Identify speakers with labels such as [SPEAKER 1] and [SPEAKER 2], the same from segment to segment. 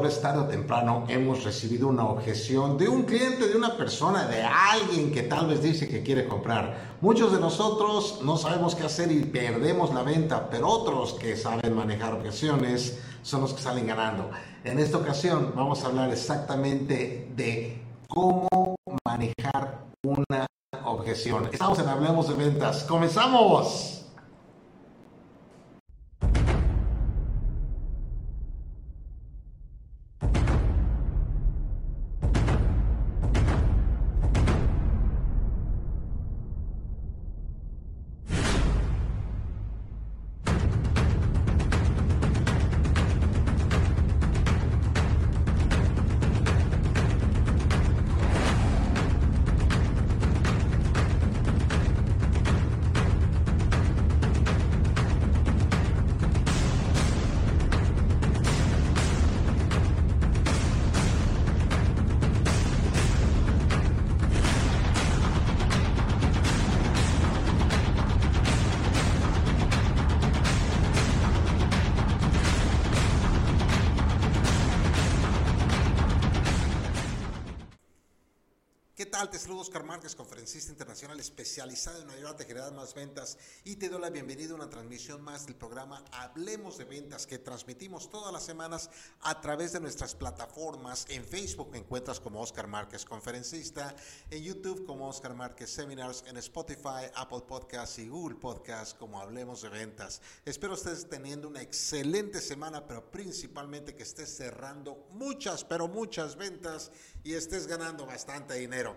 [SPEAKER 1] Vendedores tarde o temprano hemos recibido una objeción de un cliente, de una persona, de alguien que tal vez dice que quiere comprar. Muchos de nosotros no sabemos qué hacer y perdemos la venta, pero otros que saben manejar objeciones son los que salen ganando. En esta ocasión vamos a hablar exactamente de cómo manejar una objeción. Estamos en Hablemos de Ventas. ¡Comenzamos! Te saludo Oscar Márquez, conferencista internacional especializado en ayudarte a generar más ventas y te doy la bienvenida a una transmisión más del programa Hablemos de Ventas que transmitimos todas las semanas a través de nuestras plataformas. En Facebook me encuentras como Oscar Márquez, conferencista, en YouTube como Oscar Márquez Seminars, en Spotify, Apple Podcasts y Google Podcasts como Hablemos de Ventas. Espero estés teniendo una excelente semana, pero principalmente que estés cerrando muchas, pero muchas ventas y estés ganando bastante dinero.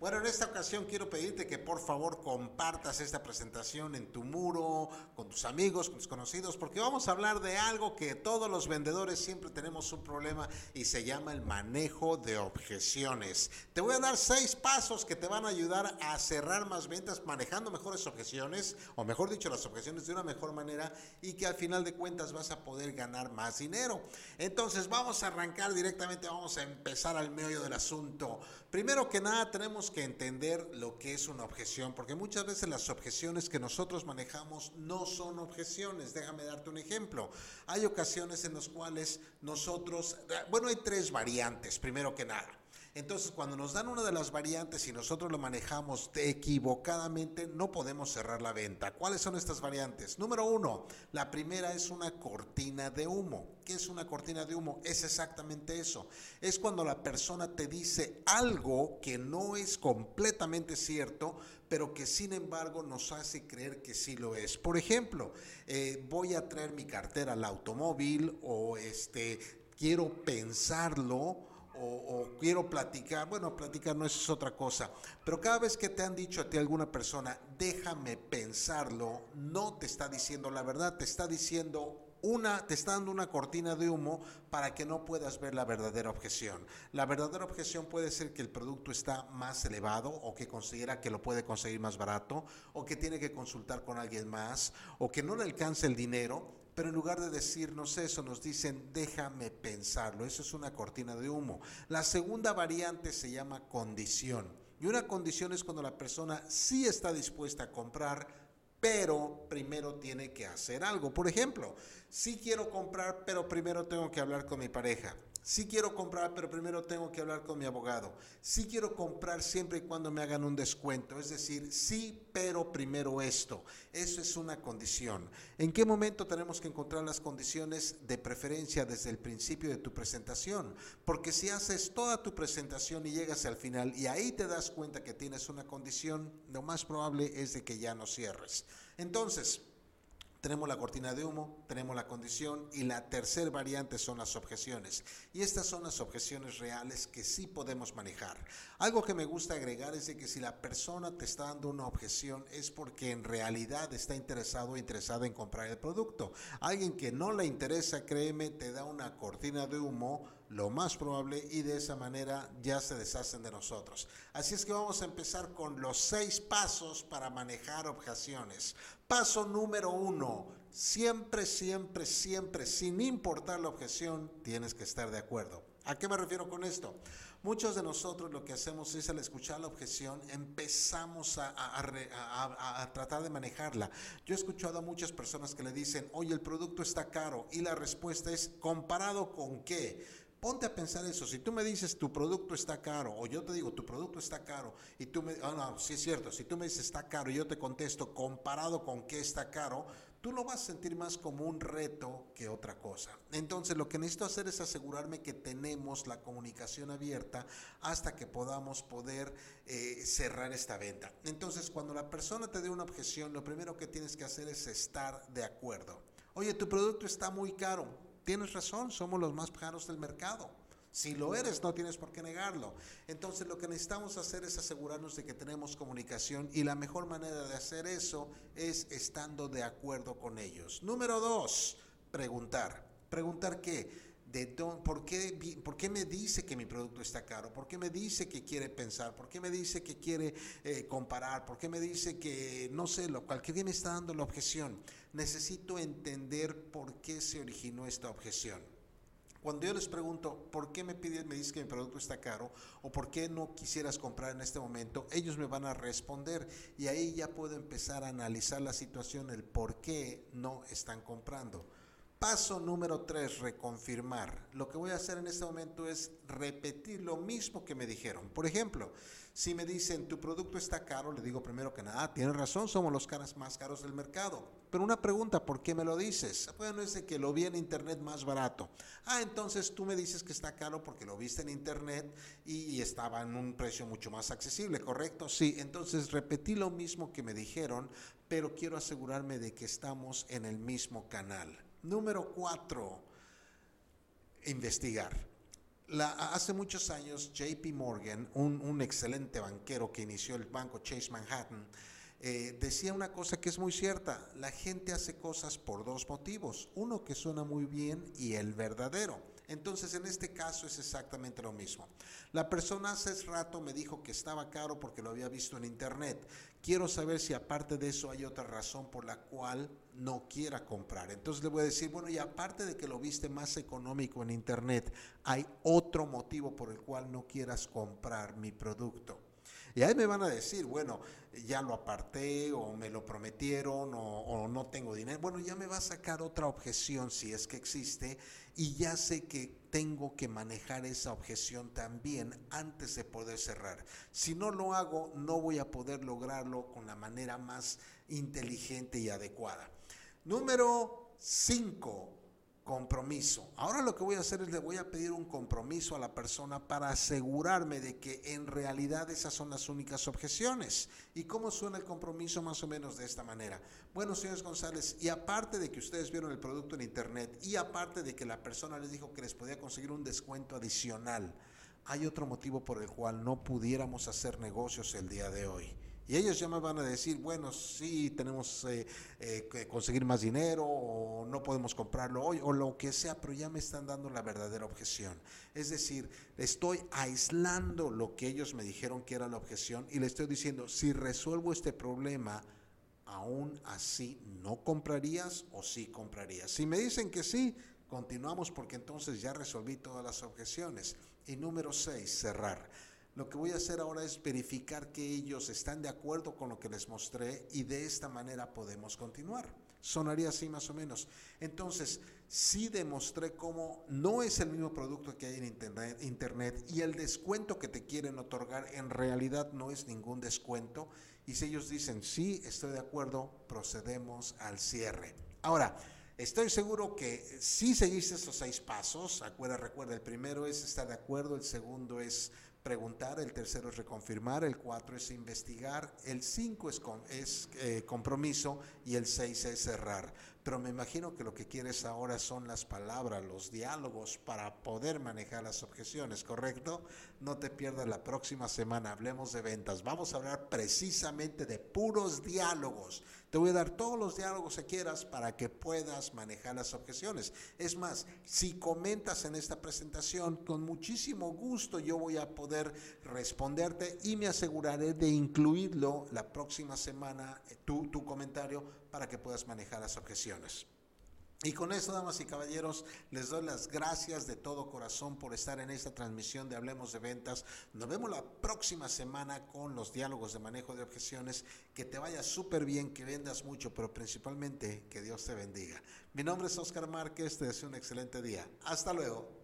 [SPEAKER 1] Bueno, en esta ocasión quiero pedirte que por favor compartas esta presentación en tu muro, con tus amigos, con tus conocidos, porque vamos a hablar de algo que todos los vendedores siempre tenemos un problema y se llama el manejo de objeciones. Te voy a dar seis pasos que te van a ayudar a cerrar más ventas manejando mejores objeciones, o mejor dicho, las objeciones de una mejor manera y que al final de cuentas vas a poder ganar más dinero. Entonces vamos a arrancar directamente, vamos a empezar al medio del asunto. Primero que nada tenemos que entender lo que es una objeción, porque muchas veces las objeciones que nosotros manejamos no son objeciones. Déjame darte un ejemplo. Hay ocasiones en las cuales nosotros, bueno, hay tres variantes, primero que nada. Entonces, cuando nos dan una de las variantes y nosotros lo manejamos equivocadamente, no podemos cerrar la venta. ¿Cuáles son estas variantes? Número uno, la primera es una cortina de humo. ¿Qué es una cortina de humo? Es exactamente eso. Es cuando la persona te dice algo que no es completamente cierto, pero que sin embargo nos hace creer que sí lo es. Por ejemplo, eh, voy a traer mi cartera al automóvil o este, quiero pensarlo o, quiero platicar, bueno, platicar no es otra cosa, pero cada vez que te han dicho a ti alguna persona, déjame pensarlo, no te está diciendo la verdad, te está diciendo una, te está dando una cortina de humo para que no puedas ver la verdadera objeción. La verdadera objeción puede ser que el producto está más elevado o que considera que lo puede conseguir más barato o que tiene que consultar con alguien más o que no le alcanza el dinero pero en lugar de decirnos eso, nos dicen, déjame pensarlo. Eso es una cortina de humo. La segunda variante se llama condición. Y una condición es cuando la persona sí está dispuesta a comprar, pero primero tiene que hacer algo. Por ejemplo, sí quiero comprar, pero primero tengo que hablar con mi pareja. Sí quiero comprar, pero primero tengo que hablar con mi abogado. Sí quiero comprar siempre y cuando me hagan un descuento. Es decir, sí, pero primero esto. Eso es una condición. ¿En qué momento tenemos que encontrar las condiciones de preferencia desde el principio de tu presentación? Porque si haces toda tu presentación y llegas al final y ahí te das cuenta que tienes una condición, lo más probable es de que ya no cierres. Entonces, tenemos la cortina de humo, tenemos la condición y la tercera variante son las objeciones. Y estas son las objeciones reales que sí podemos manejar. Algo que me gusta agregar es de que si la persona te está dando una objeción es porque en realidad está interesado o interesada en comprar el producto. Alguien que no le interesa, créeme, te da una cortina de humo lo más probable y de esa manera ya se deshacen de nosotros. Así es que vamos a empezar con los seis pasos para manejar objeciones. Paso número uno, siempre, siempre, siempre, sin importar la objeción, tienes que estar de acuerdo. ¿A qué me refiero con esto? Muchos de nosotros lo que hacemos es al escuchar la objeción empezamos a, tratar de manejarla. Yo he escuchado a muchas personas que le dicen, oye, el producto está caro y la respuesta es, ¿comparado con qué? Ponte a pensar eso. Si tú me dices tu producto está caro, o yo te digo tu producto está caro, y tú me, ah, no, sí es cierto, si tú me dices está caro y yo te contesto comparado con qué está caro, tú lo vas a sentir más como un reto que otra cosa. Entonces lo que necesito hacer es asegurarme que tenemos la comunicación abierta hasta que podamos poder eh, cerrar esta venta. Entonces cuando la persona te dé una objeción, lo primero que tienes que hacer es estar de acuerdo. Oye, tu producto está muy caro. Tienes razón, somos los más caros del mercado. Si lo eres, no tienes por qué negarlo. Entonces lo que necesitamos hacer es asegurarnos de que tenemos comunicación y la mejor manera de hacer eso es estando de acuerdo con ellos. Número dos, preguntar. ¿Preguntar qué? De ¿por, qué, ¿Por qué me dice que mi producto está caro? ¿Por qué me dice que quiere pensar? ¿Por qué me dice que quiere eh, comparar? ¿Por qué me dice que no sé lo cual que me está dando la objeción? Necesito entender por qué se originó esta objeción. Cuando yo les pregunto por qué me piden, me dices que mi producto está caro o por qué no quisieras comprar en este momento, ellos me van a responder y ahí ya puedo empezar a analizar la situación, el por qué no están comprando. Paso número tres, reconfirmar. Lo que voy a hacer en este momento es repetir lo mismo que me dijeron. Por ejemplo, si me dicen tu producto está caro, le digo primero que nada, ah, tienes razón, somos los caras más caros del mercado. Pero una pregunta, ¿por qué me lo dices? Bueno, es de que lo vi en internet más barato. Ah, entonces tú me dices que está caro porque lo viste en internet y, estaba en un precio mucho más accesible, ¿correcto? Sí, entonces repetí lo mismo que me dijeron, pero quiero asegurarme de que estamos en el mismo canal. Número cuatro, investigar hace muchos años, JP Morgan, un, excelente banquero que inició el banco Chase Manhattan, eh, decía una cosa que es muy cierta, la gente hace cosas por dos motivos, uno que suena muy bien y el verdadero. Entonces, en este caso es exactamente lo mismo. La persona hace rato me dijo que estaba caro porque lo había visto en internet. Quiero saber si aparte de eso hay otra razón por la cual no quiera comprar. Entonces le voy a decir, bueno, y aparte de que lo viste más económico en internet, hay otro motivo por el cual no quieras comprar mi producto. Y ahí me van a decir, bueno, ya lo aparté o me lo prometieron o, no tengo dinero. Bueno, ya me va a sacar otra objeción si es que existe y ya sé que tengo que manejar esa objeción también antes de poder cerrar. Si no lo hago, no voy a poder lograrlo con la manera más inteligente y adecuada. Número 5 compromiso. Ahora lo que voy a hacer es le voy a pedir un compromiso a la persona para asegurarme de que en realidad esas son las únicas objeciones. ¿Y cómo suena el compromiso más o menos de esta manera? Bueno, señores González, y aparte de que ustedes vieron el producto en internet y aparte de que la persona les dijo que les podía conseguir un descuento adicional, hay otro motivo por el cual no pudiéramos hacer negocios el día de hoy. Y ellos ya me van a decir, bueno, sí, tenemos eh, eh, que conseguir más dinero o no podemos comprarlo hoy o lo que sea, pero ya me están dando la verdadera objeción. Es decir, estoy aislando lo que ellos me dijeron que era la objeción y le estoy diciendo, si resuelvo este problema, aún así no comprarías o sí comprarías. Si me dicen que sí, continuamos porque entonces ya resolví todas las objeciones. Y número seis, cerrar. Lo que voy a hacer ahora es verificar que ellos están de acuerdo con lo que les mostré y de esta manera podemos continuar. Sonaría así más o menos. Entonces, sí demostré cómo no es el mismo producto que hay en internet, y el descuento que te quieren otorgar en realidad no es ningún descuento. Y si ellos dicen, sí, estoy de acuerdo, procedemos al cierre. Ahora, Estoy seguro que si seguiste esos seis pasos, acuerda, recuerda, el primero es estar de acuerdo, el segundo es preguntar, el tercero es reconfirmar, el cuatro es investigar, el cinco es, es eh, compromiso y el seis es cerrar. Pero me imagino que lo que quieres ahora son las palabras, los diálogos para poder manejar las objeciones, ¿correcto? No te pierdas la próxima semana, hablemos de ventas. Vamos a hablar precisamente de puros diálogos te voy a dar todos los diálogos que quieras para que puedas manejar las objeciones. Es más, si comentas en esta presentación, con muchísimo gusto yo voy a poder responderte y me aseguraré de incluirlo la próxima semana, eh, tu, tu comentario, para que puedas manejar las objeciones. Y con eso, damas y caballeros, les doy las gracias de todo corazón por estar en esta transmisión de Hablemos de Ventas. Nos vemos la próxima semana con los diálogos de manejo de objeciones. Que te vaya súper bien, que vendas mucho, pero principalmente que Dios te bendiga. Mi nombre es Oscar Márquez, te deseo un excelente día. Hasta luego.